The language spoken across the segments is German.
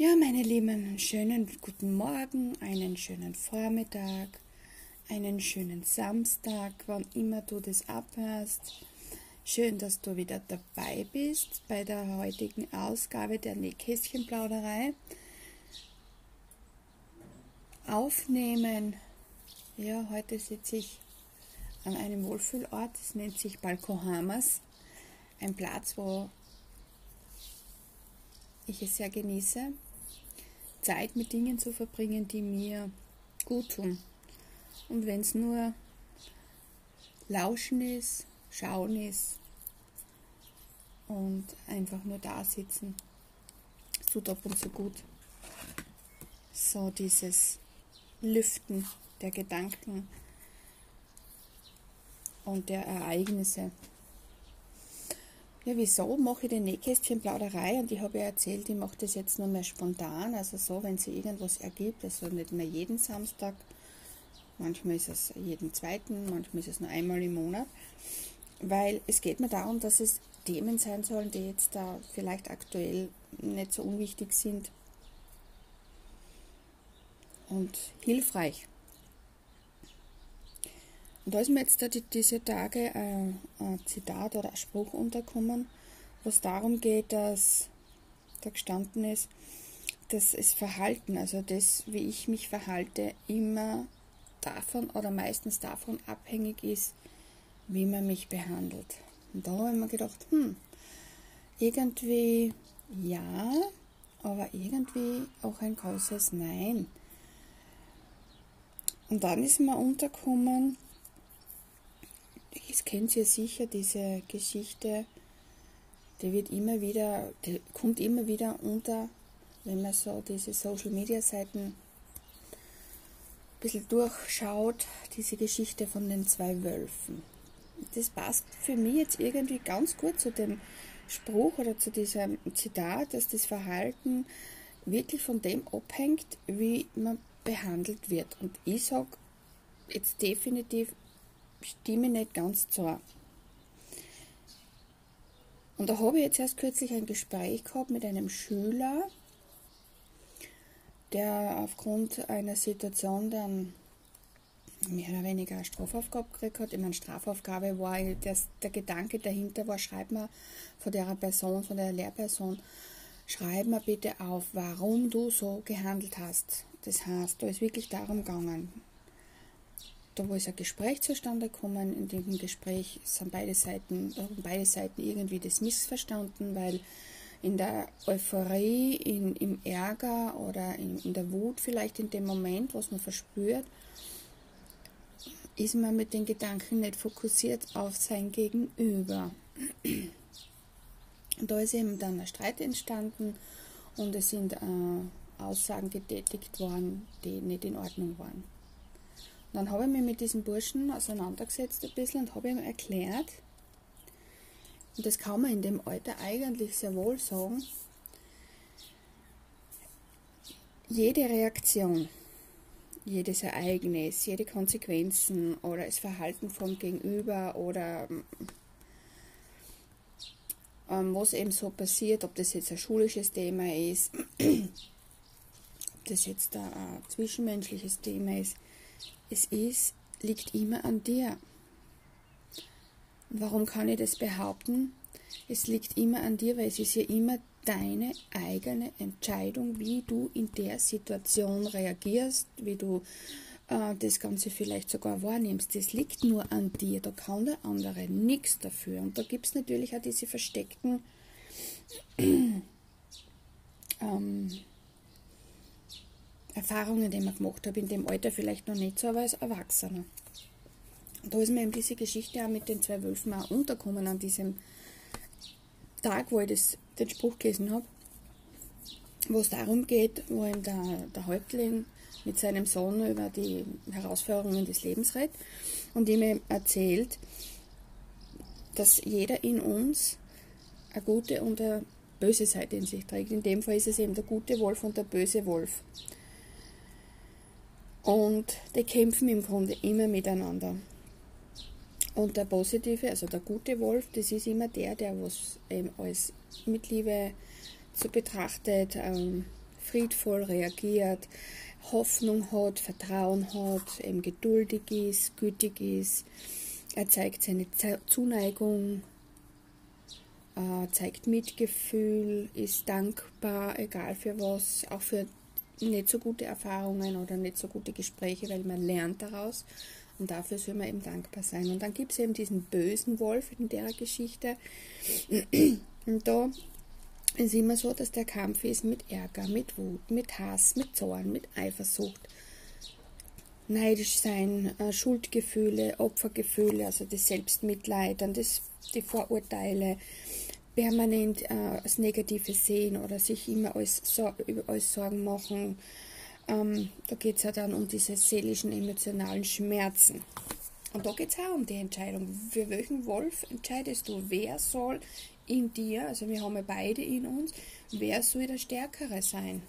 Ja, meine Lieben, einen schönen guten Morgen, einen schönen Vormittag, einen schönen Samstag, wann immer du das abhörst. Schön, dass du wieder dabei bist bei der heutigen Ausgabe der Nähkästchenplauderei. Aufnehmen. Ja, heute sitze ich an einem Wohlfühlort, es nennt sich Balkohamas. Ein Platz, wo ich es sehr genieße, Zeit mit Dingen zu verbringen, die mir gut tun. Und wenn es nur Lauschen ist, Schauen ist und einfach nur da sitzen, es tut ab und zu gut. So dieses Lüften der Gedanken und der Ereignisse. Ja, wieso mache ich den Nähkästchenplauderei? Und ich habe ja erzählt, ich mache das jetzt nur mehr spontan, also so, wenn sich irgendwas ergibt, also nicht mehr jeden Samstag. Manchmal ist es jeden zweiten, manchmal ist es nur einmal im Monat. Weil es geht mir darum, dass es Themen sein sollen, die jetzt da vielleicht aktuell nicht so unwichtig sind und hilfreich. Und da ist mir jetzt diese Tage äh, ein Zitat oder ein Spruch unterkommen, was darum geht, dass da gestanden ist, dass das Verhalten, also das, wie ich mich verhalte, immer davon oder meistens davon abhängig ist, wie man mich behandelt. Und da habe ich mir gedacht, hm, irgendwie ja, aber irgendwie auch ein großes Nein. Und dann ist mir untergekommen, das kennt ihr sicher, diese Geschichte, die wird immer wieder, die kommt immer wieder unter, wenn man so diese Social Media Seiten ein bisschen durchschaut, diese Geschichte von den zwei Wölfen. Das passt für mich jetzt irgendwie ganz gut zu dem Spruch oder zu diesem Zitat, dass das Verhalten wirklich von dem abhängt, wie man behandelt wird. Und ich sage jetzt definitiv stimme nicht ganz zu. Und da habe ich jetzt erst kürzlich ein Gespräch gehabt mit einem Schüler, der aufgrund einer Situation dann mehr oder weniger eine Strafaufgabe gekriegt hat. Ich meine, Strafaufgabe war, das, der Gedanke dahinter war, schreib mal von der Person, von der Lehrperson, schreib mir bitte auf, warum du so gehandelt hast. Das heißt, da ist wirklich darum gegangen, da wo ist ein Gespräch zustande gekommen. In dem Gespräch sind beide Seiten, haben beide Seiten irgendwie das missverstanden, weil in der Euphorie, in, im Ärger oder in, in der Wut vielleicht in dem Moment, was man verspürt, ist man mit den Gedanken nicht fokussiert auf sein Gegenüber. Und da ist eben dann ein Streit entstanden und es sind äh, Aussagen getätigt worden, die nicht in Ordnung waren dann habe ich mich mit diesem Burschen auseinandergesetzt ein bisschen und habe ihm erklärt, und das kann man in dem Alter eigentlich sehr wohl sagen, jede Reaktion, jedes Ereignis, jede Konsequenzen oder das Verhalten vom Gegenüber oder ähm, was eben so passiert, ob das jetzt ein schulisches Thema ist, ob das jetzt ein zwischenmenschliches Thema ist, es ist, liegt immer an dir. Warum kann ich das behaupten? Es liegt immer an dir, weil es ist ja immer deine eigene Entscheidung, wie du in der Situation reagierst, wie du äh, das Ganze vielleicht sogar wahrnimmst. Das liegt nur an dir, da kann der andere nichts dafür. Und da gibt es natürlich auch diese versteckten ähm, Erfahrungen, die ich gemacht habe, in dem Alter vielleicht noch nicht so, aber als Erwachsener. Da ist mir eben diese Geschichte auch mit den zwei Wölfen auch unterkommen an diesem Tag, wo ich das, den Spruch gelesen habe, wo es darum geht, wo ihm der, der Häuptling mit seinem Sohn über die Herausforderungen des Lebens redet und ihm erzählt, dass jeder in uns eine gute und eine böse Seite in sich trägt. In dem Fall ist es eben der gute Wolf und der böse Wolf. Und die kämpfen im Grunde immer miteinander. Und der positive, also der gute Wolf, das ist immer der, der was eben als mit Liebe zu betrachtet, ähm, friedvoll reagiert, Hoffnung hat, Vertrauen hat, eben geduldig ist, gütig ist. Er zeigt seine Zuneigung, äh, zeigt Mitgefühl, ist dankbar, egal für was, auch für nicht so gute Erfahrungen oder nicht so gute Gespräche, weil man lernt daraus. Und dafür soll man eben dankbar sein. Und dann gibt es eben diesen bösen Wolf in der Geschichte. Und da ist immer so, dass der Kampf ist mit Ärger, mit Wut, mit Hass, mit Zorn, mit Eifersucht, neidisch sein, äh, Schuldgefühle, Opfergefühle, also das Selbstmitleid, dann das, die Vorurteile, permanent äh, als Negatives sehen oder sich immer so, über alles Sorgen machen. Ähm, da geht es ja dann um diese seelischen, emotionalen Schmerzen. Und da geht es auch um die Entscheidung. Für welchen Wolf entscheidest du? Wer soll in dir, also wir haben ja beide in uns, wer soll der Stärkere sein?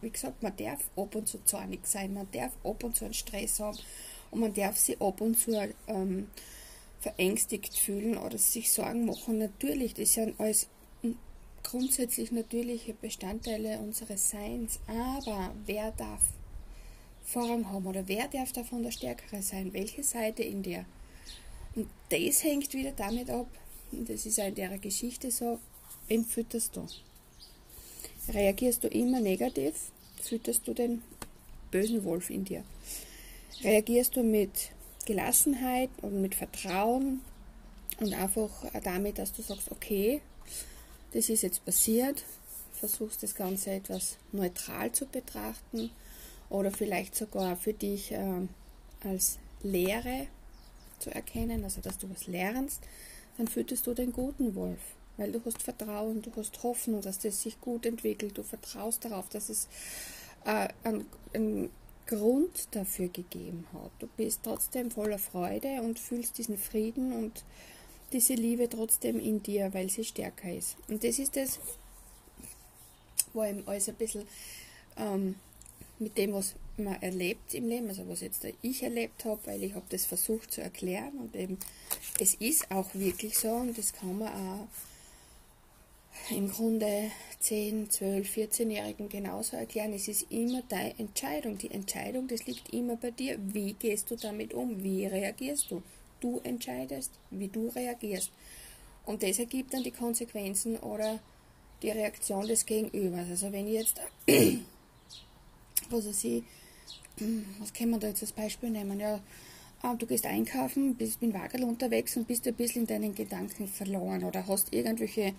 Wie gesagt, man darf ab und zu zornig sein, man darf ab und zu einen Stress haben und man darf sich ab und zu ähm, verängstigt fühlen oder sich Sorgen machen. Natürlich, das sind alles grundsätzlich natürliche Bestandteile unseres Seins, aber wer darf Vorrang haben oder wer darf davon der Stärkere sein? Welche Seite in dir? Und das hängt wieder damit ab, und das ist auch in der Geschichte so, wem fütterst du? Reagierst du immer negativ, fütterst du den bösen Wolf in dir. Reagierst du mit Gelassenheit und mit Vertrauen und einfach damit, dass du sagst, okay, das ist jetzt passiert, versuchst das Ganze etwas neutral zu betrachten oder vielleicht sogar für dich äh, als Lehre zu erkennen, also dass du was lernst, dann füttest du den guten Wolf, weil du hast Vertrauen, du hast Hoffnung, dass das sich gut entwickelt, du vertraust darauf, dass es äh, einen, einen Grund dafür gegeben hat. Du bist trotzdem voller Freude und fühlst diesen Frieden und diese Liebe trotzdem in dir, weil sie stärker ist. Und das ist das, wo eben alles ein bisschen ähm, mit dem, was man erlebt im Leben, also was jetzt ich erlebt habe, weil ich habe das versucht zu erklären und eben es ist auch wirklich so und das kann man auch im Grunde 10, 12, 14-Jährigen genauso erklären. Es ist immer deine Entscheidung. Die Entscheidung, das liegt immer bei dir. Wie gehst du damit um? Wie reagierst du? Du entscheidest, wie du reagierst. Und das ergibt dann die Konsequenzen oder die Reaktion des Gegenübers. Also wenn ich jetzt, was weiß ich, was kann man da jetzt als Beispiel nehmen? Ja, ah, du gehst einkaufen, bist mit Wagel unterwegs und bist ein bisschen in deinen Gedanken verloren oder hast irgendwelche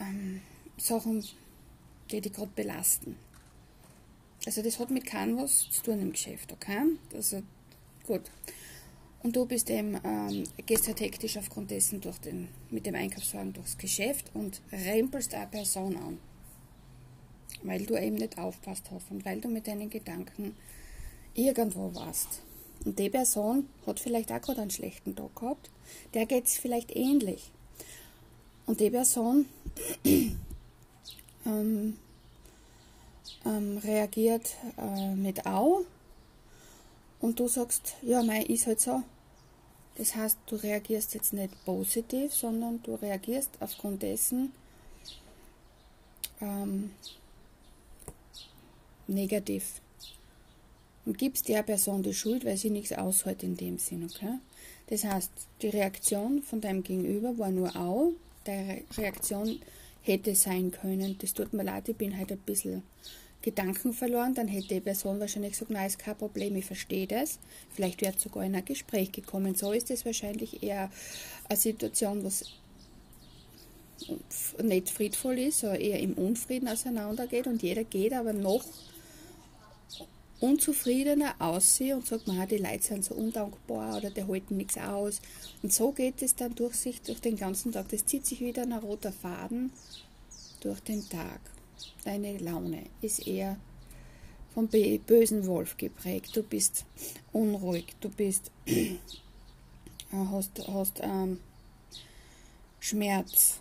ähm, Sachen, die dich gerade belasten. Also das hat mit keinem was zu tun im Geschäft, okay? Also gut. Und du bist eben, ähm, gehst halt hektisch aufgrund dessen durch den, mit dem Einkaufswagen durchs Geschäft und rempelst eine Person an. Weil du eben nicht aufpasst hast und weil du mit deinen Gedanken irgendwo warst. Und die Person hat vielleicht auch gerade einen schlechten Tag gehabt. Der geht es vielleicht ähnlich. Und die Person ähm, ähm, reagiert äh, mit Au und du sagst, ja, mei, ist halt so. Das heißt, du reagierst jetzt nicht positiv, sondern du reagierst aufgrund dessen ähm, negativ. Und gibst der Person die Schuld, weil sie nichts aushält in dem Sinn, okay? Das heißt, die Reaktion von deinem Gegenüber war nur Au, deine Reaktion hätte sein können, das tut mir leid, ich bin halt ein bisschen Gedanken verloren, dann hätte die Person wahrscheinlich gesagt, nein, ist kein Problem, ich verstehe das. Vielleicht wäre sogar in ein Gespräch gekommen. So ist es wahrscheinlich eher eine Situation, was nicht friedvoll ist, sondern eher im Unfrieden auseinandergeht und jeder geht aber noch unzufriedener aussieht und sagt, man, die Leute sind so undankbar oder die halten nichts aus. Und so geht es dann durch sich, durch den ganzen Tag. Das zieht sich wieder ein roter Faden durch den Tag. Deine Laune ist eher vom bösen Wolf geprägt. Du bist unruhig, du bist, hast, hast ähm, Schmerz,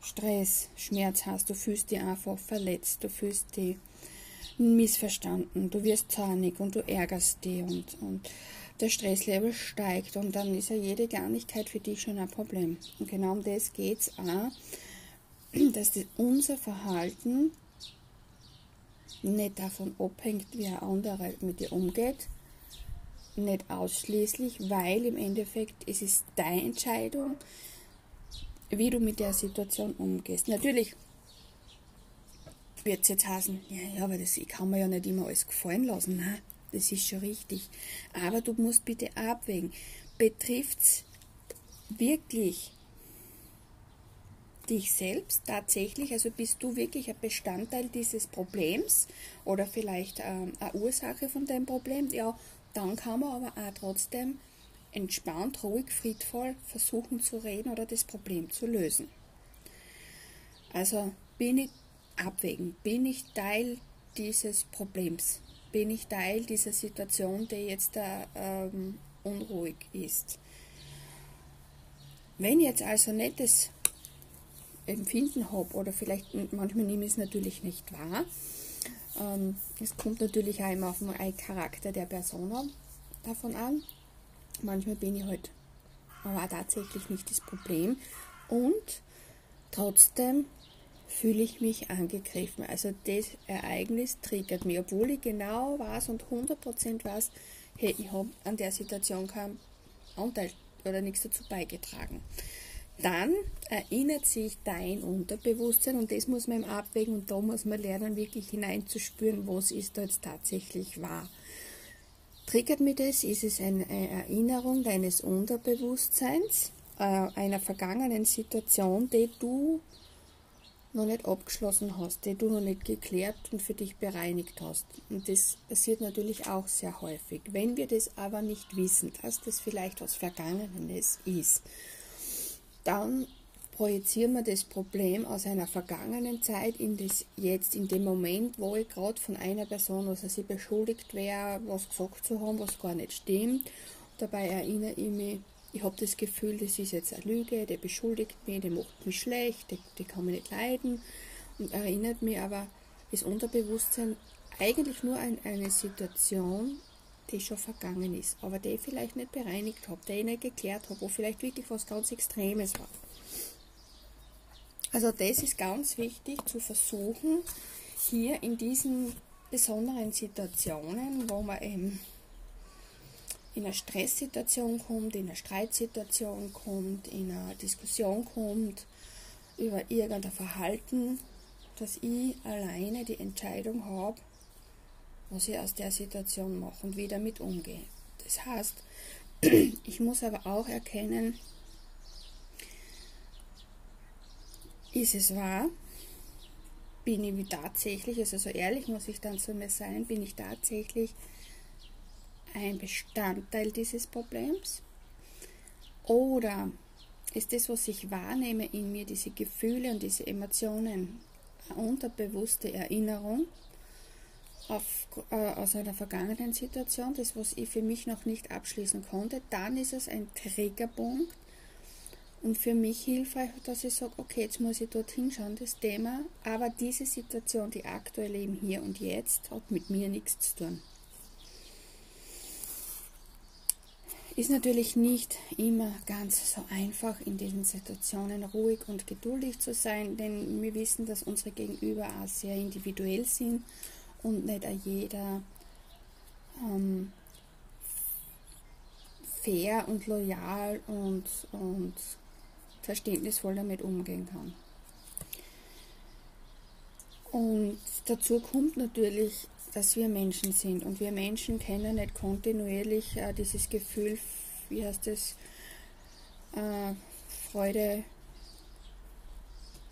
Stress, Schmerz hast, du fühlst dich einfach verletzt, du fühlst dich missverstanden, du wirst zornig und du ärgerst dich und, und der Stresslevel steigt und dann ist ja jede Kleinigkeit für dich schon ein Problem. Und genau um das geht es auch, dass das, unser Verhalten nicht davon abhängt, wie ein anderer mit dir umgeht, nicht ausschließlich, weil im Endeffekt es ist deine Entscheidung, wie du mit der Situation umgehst. Natürlich wird es jetzt heißen, ja, ja, aber das kann man ja nicht immer alles gefallen lassen. Nein, das ist schon richtig. Aber du musst bitte abwägen. Betrifft es wirklich dich selbst tatsächlich? Also bist du wirklich ein Bestandteil dieses Problems oder vielleicht ähm, eine Ursache von deinem Problem? Ja, dann kann man aber auch trotzdem entspannt, ruhig, friedvoll versuchen zu reden oder das Problem zu lösen. Also bin ich abwägen, bin ich Teil dieses Problems, bin ich Teil dieser Situation, die jetzt da ähm, unruhig ist. Wenn ich jetzt also nicht das Empfinden habe oder vielleicht manchmal nehme ich es natürlich nicht wahr, ähm, es kommt natürlich auch immer auf den Charakter der Person davon an. Manchmal bin ich halt aber tatsächlich nicht das Problem und trotzdem fühle ich mich angegriffen. Also das Ereignis triggert mich, obwohl ich genau weiß und 100% weiß, hey, ich habe an der Situation keinen Anteil oder nichts dazu beigetragen. Dann erinnert sich dein Unterbewusstsein und das muss man abwägen und da muss man lernen, wirklich hineinzuspüren, was ist da jetzt tatsächlich wahr. Triggert mir das? Ist es eine Erinnerung deines Unterbewusstseins, äh, einer vergangenen Situation, die du noch nicht abgeschlossen hast, die du noch nicht geklärt und für dich bereinigt hast. Und das passiert natürlich auch sehr häufig. Wenn wir das aber nicht wissen, dass das vielleicht was Vergangenes ist, dann projizieren wir das Problem aus einer vergangenen Zeit in das jetzt, in dem Moment, wo ich gerade von einer Person, was sie beschuldigt wäre, was gesagt zu haben, was gar nicht stimmt. Dabei erinnere ich mich, ich habe das Gefühl, das ist jetzt eine Lüge, der beschuldigt mich, der macht mich schlecht, der, der kann mich nicht leiden und erinnert mich aber das Unterbewusstsein eigentlich nur an eine Situation, die schon vergangen ist, aber die ich vielleicht nicht bereinigt habe, die ich nicht geklärt habe, wo vielleicht wirklich was ganz Extremes war. Also das ist ganz wichtig zu versuchen, hier in diesen besonderen Situationen, wo man eben in eine Stresssituation kommt, in eine Streitsituation kommt, in eine Diskussion kommt über irgendein Verhalten, dass ich alleine die Entscheidung habe, was ich aus der Situation mache und wie damit umgehe. Das heißt, ich muss aber auch erkennen, ist es wahr? Bin ich tatsächlich, also so ehrlich muss ich dann zu mir sein, bin ich tatsächlich ein Bestandteil dieses Problems? Oder ist das, was ich wahrnehme in mir, diese Gefühle und diese Emotionen, eine unterbewusste Erinnerung auf, äh, aus einer vergangenen Situation, das, was ich für mich noch nicht abschließen konnte, dann ist es ein Triggerpunkt und für mich hilfreich, dass ich sage, okay, jetzt muss ich dorthin schauen, das Thema, aber diese Situation, die aktuell im Hier und Jetzt, hat mit mir nichts zu tun. Ist natürlich nicht immer ganz so einfach, in diesen Situationen ruhig und geduldig zu sein, denn wir wissen, dass unsere Gegenüber auch sehr individuell sind und nicht jeder ähm, fair und loyal und, und verständnisvoll damit umgehen kann. Und dazu kommt natürlich, dass wir Menschen sind und wir Menschen kennen nicht kontinuierlich äh, dieses Gefühl, wie heißt es, äh, Freude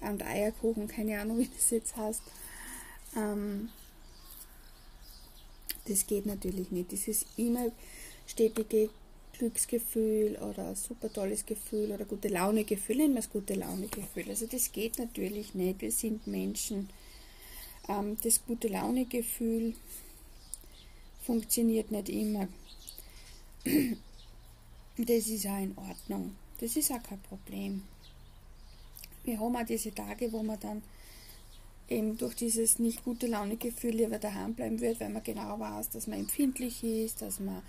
an Eierkuchen, keine Ahnung, wie das jetzt heißt. Ähm, das geht natürlich nicht. Dieses immer stetige Glücksgefühl oder super tolles Gefühl oder gute Laune-Gefühl, nennen wir es gute Laune-Gefühl. Also das geht natürlich nicht. Wir sind Menschen. Ähm, das gute Laune-Gefühl funktioniert nicht immer. Das ist auch in Ordnung. Das ist auch kein Problem. Wir haben auch diese Tage, wo man dann eben durch dieses nicht gute Laune-Gefühl lieber daheim bleiben wird, weil man genau weiß, dass man empfindlich ist, dass man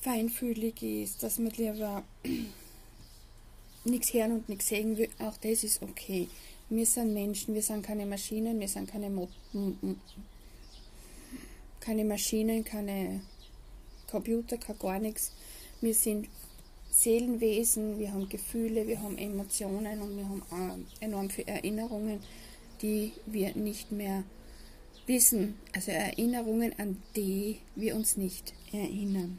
feinfühlig ist, dass man lieber nichts hören und nichts sehen will. Auch das ist okay. Wir sind Menschen, wir sind keine Maschinen, wir sind keine Mo keine Maschinen, keine Computer, kein gar nichts. Wir sind Seelenwesen, wir haben Gefühle, wir haben Emotionen und wir haben äh, enorm viele Erinnerungen, die wir nicht mehr wissen. Also Erinnerungen, an die wir uns nicht erinnern.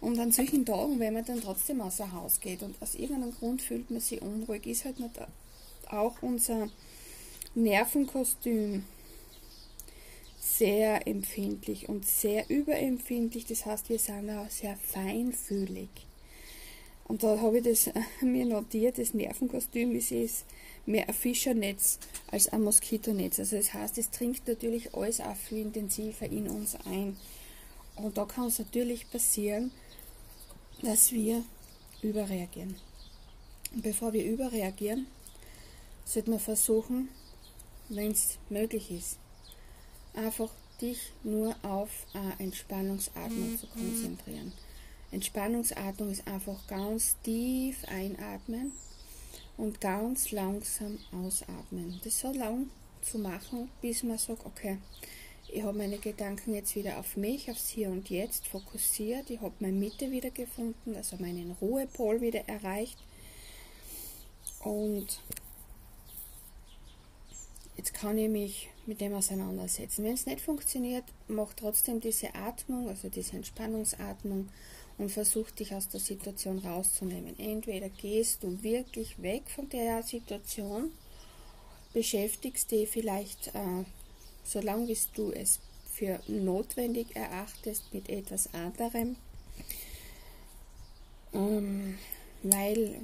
Und an solchen Tagen, wenn man dann trotzdem außer Haus geht und aus irgendeinem Grund fühlt man sich unruhig, ist halt nicht auch unser Nervenkostüm sehr empfindlich und sehr überempfindlich. Das heißt, wir sind auch sehr feinfühlig. Und da habe ich das mir notiert, das Nervenkostüm ist, ist mehr ein Fischernetz als ein Moskitonetz. Also das heißt, es trinkt natürlich alles auch viel intensiver in uns ein. Und da kann es natürlich passieren, dass wir überreagieren. Und bevor wir überreagieren, sollte man versuchen, wenn es möglich ist, einfach dich nur auf eine Entspannungsatmung zu konzentrieren. Entspannungsatmung ist einfach ganz tief einatmen und ganz langsam ausatmen. Das so lang zu machen, bis man sagt, okay, ich habe meine Gedanken jetzt wieder auf mich, aufs Hier und Jetzt fokussiert. Ich habe meine Mitte wieder gefunden, also meinen Ruhepol wieder erreicht. Und jetzt kann ich mich mit dem auseinandersetzen. Wenn es nicht funktioniert, mach trotzdem diese Atmung, also diese Entspannungsatmung und versuch dich aus der Situation rauszunehmen. Entweder gehst du wirklich weg von der Situation, beschäftigst dich vielleicht äh, solange bis du es für notwendig erachtest mit etwas anderem, ähm, weil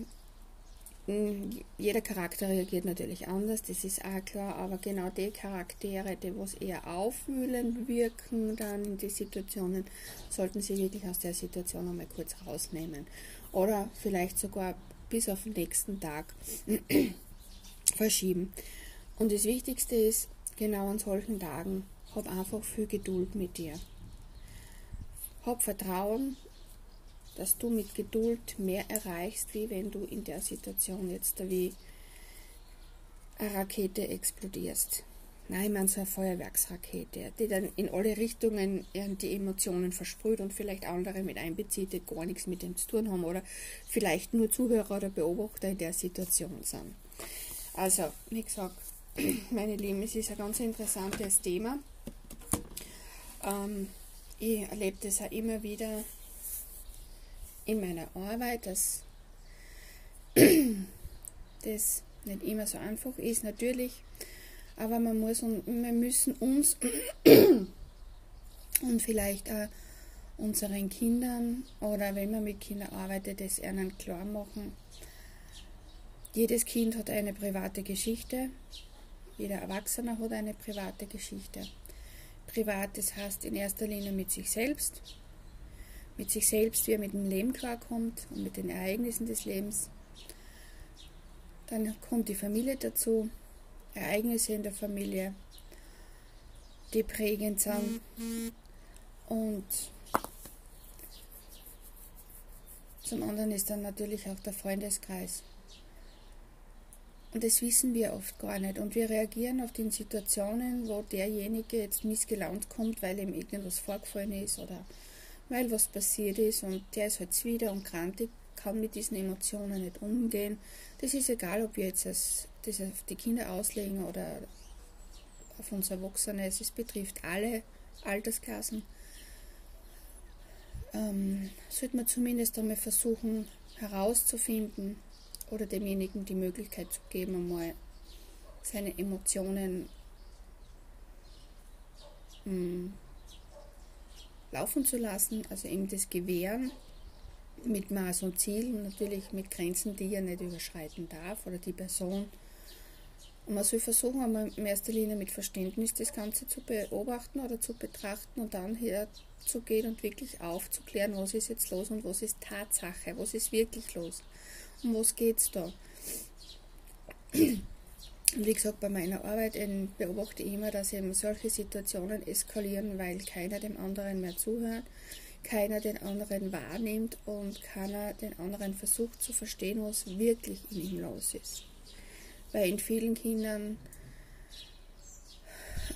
jeder Charakter reagiert natürlich anders, das ist auch klar, aber genau die Charaktere, die was eher aufwühlend wirken dann in die Situationen, sollten sie wirklich aus der Situation einmal kurz rausnehmen. Oder vielleicht sogar bis auf den nächsten Tag verschieben. Und das Wichtigste ist, genau an solchen Tagen, hab einfach viel Geduld mit dir. Hab Vertrauen, dass du mit Geduld mehr erreichst, wie wenn du in der Situation jetzt wie eine Rakete explodierst. Nein, meine so eine Feuerwerksrakete, die dann in alle Richtungen die Emotionen versprüht und vielleicht andere mit einbezieht, die gar nichts mit dem zu tun haben oder vielleicht nur Zuhörer oder Beobachter in der Situation sind. Also, wie gesagt, meine Lieben, es ist ein ganz interessantes Thema. Ähm, ich erlebe das auch immer wieder in meiner Arbeit, dass das nicht immer so einfach ist, natürlich. Aber man muss und wir müssen uns und vielleicht auch unseren Kindern oder wenn man mit Kindern arbeitet, das ihnen klar machen. Jedes Kind hat eine private Geschichte jeder Erwachsene hat eine private Geschichte. Privat, das heißt in erster Linie mit sich selbst, mit sich selbst, wie er mit dem Leben klarkommt und mit den Ereignissen des Lebens. Dann kommt die Familie dazu, Ereignisse in der Familie, die prägend sind. Und zum anderen ist dann natürlich auch der Freundeskreis. Und das wissen wir oft gar nicht. Und wir reagieren auf die Situationen, wo derjenige jetzt missgelaunt kommt, weil ihm irgendwas vorgefallen ist oder weil was passiert ist und der ist halt wieder und krantig, kann mit diesen Emotionen nicht umgehen. Das ist egal, ob wir jetzt das, das auf die Kinder auslegen oder auf uns Erwachsene. Es betrifft alle Altersklassen. Ähm, sollte man zumindest einmal versuchen herauszufinden, oder demjenigen die Möglichkeit zu geben, einmal seine Emotionen mh, hm, laufen zu lassen, also ihm das Gewähren mit Maß und Ziel und natürlich mit Grenzen, die er nicht überschreiten darf oder die Person. Und man soll versuchen, einmal in erster Linie mit Verständnis das Ganze zu beobachten oder zu betrachten und dann herzugehen und wirklich aufzuklären, was ist jetzt los und was ist Tatsache, was ist wirklich los. Um was geht es da? Und wie gesagt, bei meiner Arbeit beobachte ich immer, dass eben solche Situationen eskalieren, weil keiner dem anderen mehr zuhört, keiner den anderen wahrnimmt und keiner den anderen versucht zu verstehen, was wirklich in ihm los ist. Weil in vielen Kindern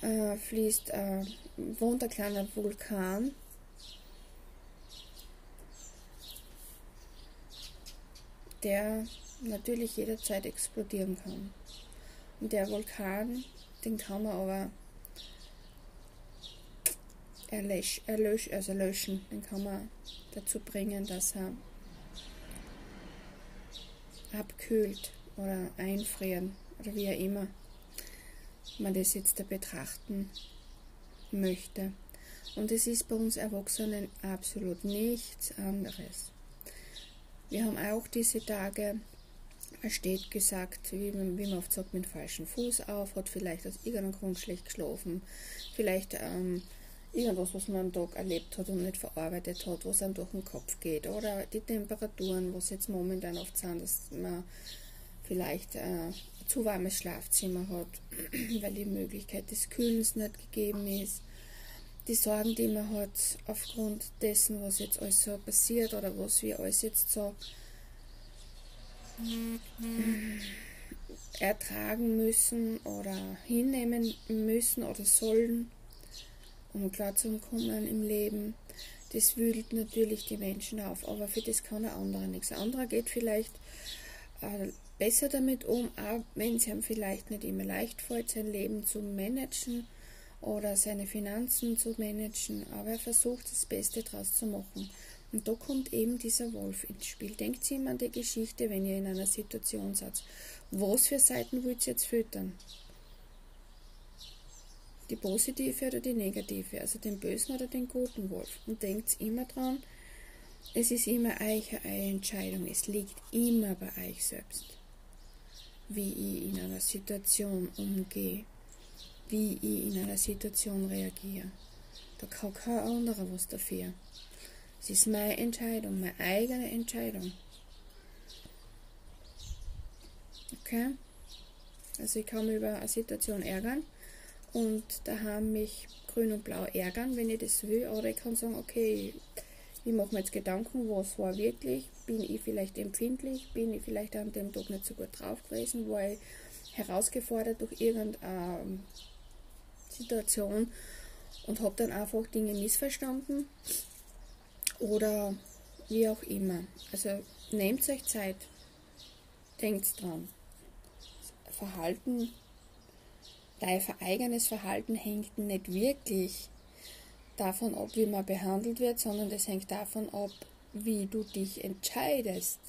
äh, fließt, äh, wohnt ein kleiner Vulkan. der natürlich jederzeit explodieren kann. Und der Vulkan, den kann man aber erlösch, erlösch, also löschen, den kann man dazu bringen, dass er abkühlt oder einfrieren oder wie auch immer man das jetzt da betrachten möchte. Und es ist bei uns Erwachsenen absolut nichts anderes. Wir haben auch diese Tage, man steht gesagt, wie man, wie man oft sagt, mit dem falschen Fuß auf, hat vielleicht aus irgendeinem Grund schlecht geschlafen, vielleicht ähm, irgendwas, was man am Tag erlebt hat und nicht verarbeitet hat, was einem durch den Kopf geht. Oder die Temperaturen, was jetzt momentan oft sind, dass man vielleicht äh, ein zu warmes Schlafzimmer hat, weil die Möglichkeit des Kühlens nicht gegeben ist. Die Sorgen, die man hat aufgrund dessen, was jetzt alles so passiert oder was wir alles jetzt so ertragen müssen oder hinnehmen müssen oder sollen um klar zu kommen im Leben, das wühlt natürlich die Menschen auf, aber für das kann ein anderer nichts. Ein anderer geht vielleicht äh, besser damit um, auch wenn es ihm vielleicht nicht immer leicht fällt, sein Leben zu managen oder seine Finanzen zu managen, aber er versucht das Beste daraus zu machen. Und da kommt eben dieser Wolf ins Spiel. Denkt Sie immer an die Geschichte, wenn ihr in einer Situation seid. Was für Seiten wollt ihr jetzt füttern? die positive oder die negative, also den bösen oder den guten Wolf. Und denkt immer dran, es ist immer eine Entscheidung, es liegt immer bei euch selbst, wie ich in einer Situation umgehe, wie ich in einer Situation reagiere. Da kann kein anderer was dafür. Es ist meine Entscheidung, meine eigene Entscheidung. Okay? Also ich kann mich über eine Situation ärgern, und da haben mich grün und blau ärgern, wenn ich das will. Oder ich kann sagen, okay, ich mache mir jetzt Gedanken, was war wirklich, bin ich vielleicht empfindlich, bin ich vielleicht an dem Tag nicht so gut drauf gewesen, war ich herausgefordert durch irgendeine Situation und habe dann einfach Dinge missverstanden oder wie auch immer. Also nehmt euch Zeit, denkt dran. Verhalten Dein eigenes Verhalten hängt nicht wirklich davon ab, wie man behandelt wird, sondern es hängt davon ab, wie du dich entscheidest.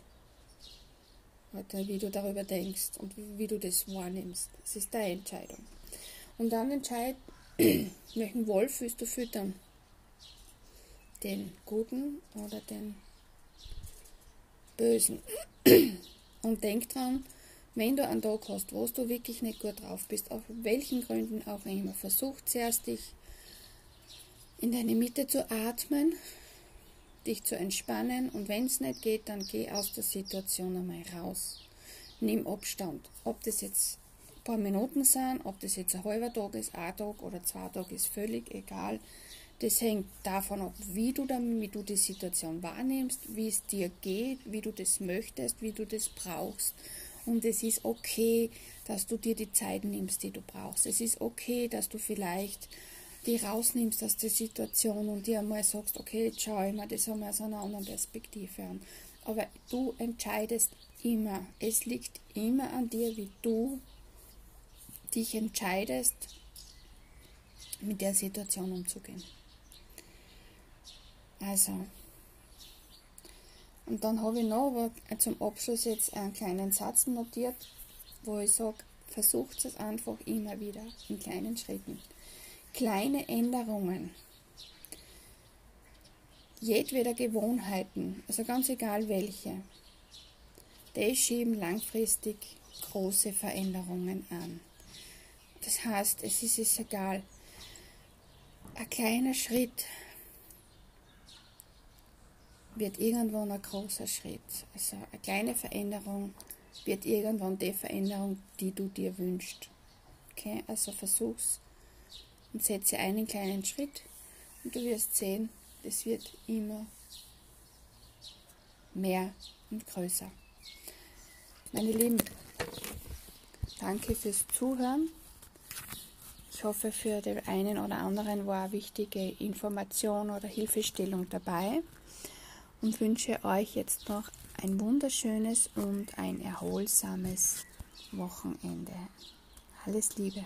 Oder wie du darüber denkst und wie du das wahrnimmst. Das ist deine Entscheidung. Und dann entscheid, welchen Wolf willst du füttern? Den guten oder den bösen? Und denk dran, wenn du einen Tag hast, wo du wirklich nicht gut drauf bist, auf welchen Gründen auch immer, versuch zuerst dich in deine Mitte zu atmen, dich zu entspannen und wenn es nicht geht, dann geh aus der Situation einmal raus. Nimm Abstand. Ob das jetzt ein paar Minuten sind, ob das jetzt ein halber Tag ist, ein Tag oder zwei Tage ist völlig egal. Das hängt davon ab, wie du, dann, wie du die Situation wahrnimmst, wie es dir geht, wie du das möchtest, wie du das brauchst. Und es ist okay, dass du dir die Zeit nimmst, die du brauchst. Es ist okay, dass du vielleicht die rausnimmst aus der Situation und dir einmal sagst, okay, jetzt schaue ich mir das einmal aus einer anderen Perspektive an. Aber du entscheidest immer. Es liegt immer an dir, wie du dich entscheidest, mit der Situation umzugehen. Also, und dann habe ich noch zum Abschluss jetzt einen kleinen Satz notiert, wo ich sage, versucht es einfach immer wieder in kleinen Schritten. Kleine Änderungen, jedweder Gewohnheiten, also ganz egal welche, die schieben langfristig große Veränderungen an. Das heißt, es ist es egal, ein kleiner Schritt wird irgendwann ein großer Schritt. Also eine kleine Veränderung wird irgendwann die Veränderung, die du dir wünschst. Okay, also versuch's und setze einen kleinen Schritt und du wirst sehen, es wird immer mehr und größer. Meine Lieben, danke fürs Zuhören. Ich hoffe, für den einen oder anderen war wichtige Information oder Hilfestellung dabei und wünsche euch jetzt noch ein wunderschönes und ein erholsames Wochenende. Alles Liebe.